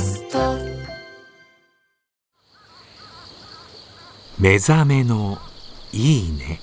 スト。目覚めのいいね。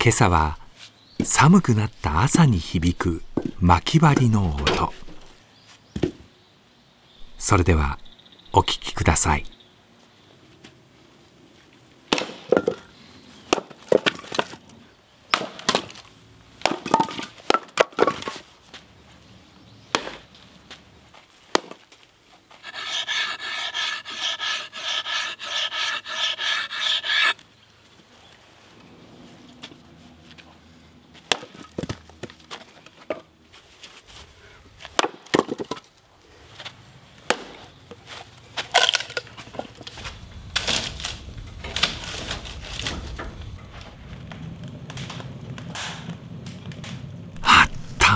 今朝は寒くなった朝に響く巻き針の音。それではお聴きください。